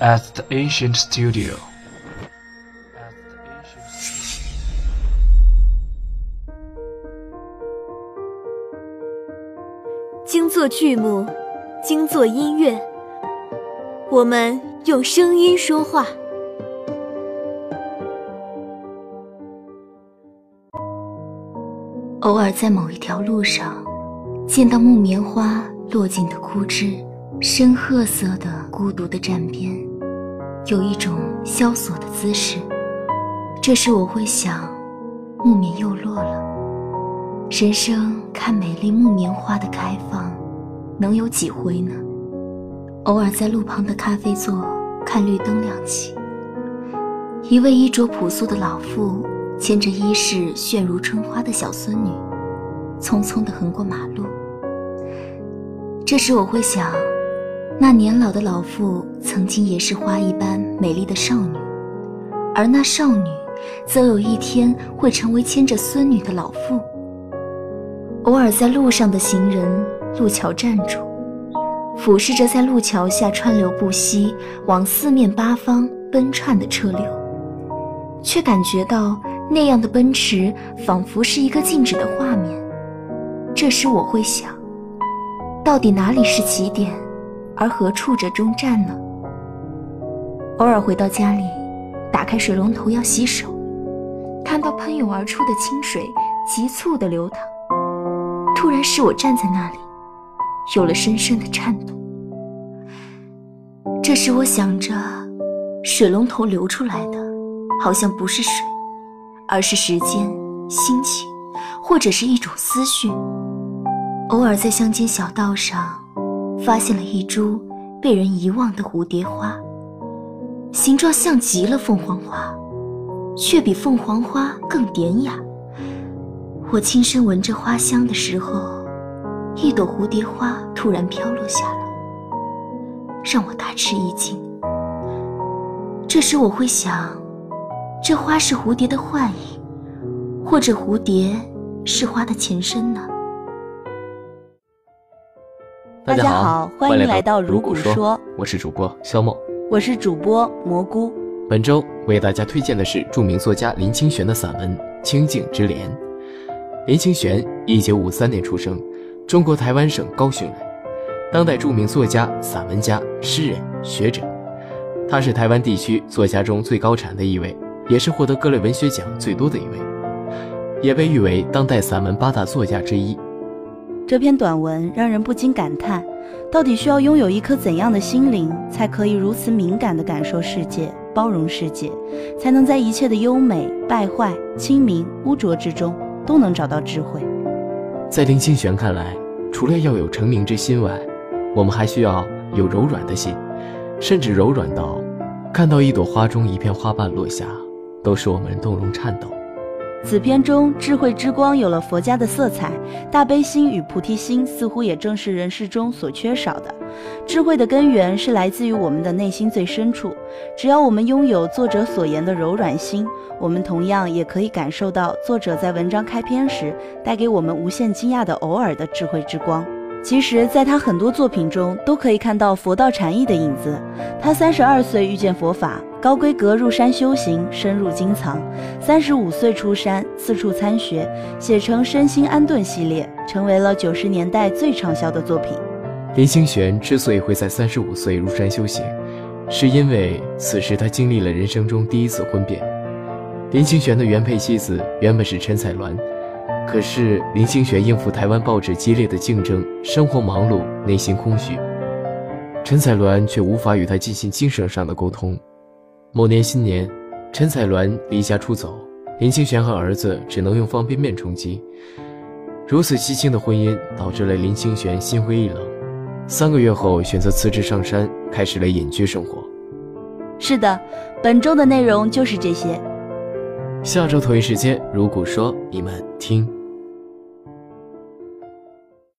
at the ancient studio. 精作剧目，精作音乐，我们用声音说话。偶尔在某一条路上，见到木棉花落尽的枯枝，深褐色的孤独的站边，有一种萧索的姿势。这时我会想，木棉又落了。人生看美丽木棉花的开放，能有几回呢？偶尔在路旁的咖啡座看绿灯亮起，一位衣着朴素的老妇。牵着衣饰炫如春花的小孙女，匆匆地横过马路。这时我会想，那年老的老妇曾经也是花一般美丽的少女，而那少女，则有一天会成为牵着孙女的老妇。偶尔在路上的行人，路桥站住，俯视着在路桥下川流不息、往四面八方奔窜的车流，却感觉到。那样的奔驰，仿佛是一个静止的画面。这时我会想，到底哪里是起点，而何处者终站呢？偶尔回到家里，打开水龙头要洗手，看到喷涌而出的清水急促地流淌，突然使我站在那里，有了深深的颤动。这时我想着，水龙头流出来的，好像不是水。而是时间、心情，或者是一种思绪。偶尔在乡间小道上，发现了一株被人遗忘的蝴蝶花，形状像极了凤凰花，却比凤凰花更典雅。我轻声闻着花香的时候，一朵蝴蝶花突然飘落下来，让我大吃一惊。这时我会想。这花是蝴蝶的幻影，或者蝴蝶是花的前身呢？大家好，欢迎来到如果说，我是主播肖梦，我是主播蘑菇。本周为大家推荐的是著名作家林清玄的散文《清净之莲》。林清玄，一九五三年出生，中国台湾省高雄人，当代著名作家、散文家、诗人、学者。他是台湾地区作家中最高产的一位。也是获得各类文学奖最多的一位，也被誉为当代散文八大作家之一。这篇短文让人不禁感叹：到底需要拥有一颗怎样的心灵，才可以如此敏感地感受世界、包容世界，才能在一切的优美、败坏、清明、污浊之中都能找到智慧？在林清玄看来，除了要有成名之心外，我们还需要有柔软的心，甚至柔软到看到一朵花中一片花瓣落下。都使我们动容颤抖。此篇中智慧之光有了佛家的色彩，大悲心与菩提心似乎也正是人世中所缺少的。智慧的根源是来自于我们的内心最深处。只要我们拥有作者所言的柔软心，我们同样也可以感受到作者在文章开篇时带给我们无限惊讶的偶尔的智慧之光。其实，在他很多作品中都可以看到佛道禅意的影子。他三十二岁遇见佛法，高规格入山修行，深入经藏。三十五岁出山，四处参学，写成《身心安顿》系列，成为了九十年代最畅销的作品。林清玄之所以会在三十五岁入山修行，是因为此时他经历了人生中第一次婚变。林清玄的原配妻子原本是陈彩鸾。可是林清玄应付台湾报纸激烈的竞争，生活忙碌，内心空虚。陈彩鸾却无法与他进行精神上的沟通。某年新年，陈彩鸾离家出走，林清玄和儿子只能用方便面充饥。如此凄清的婚姻，导致了林清玄心灰意冷。三个月后，选择辞职上山，开始了隐居生活。是的，本周的内容就是这些。下周同一时间，如果说你们听。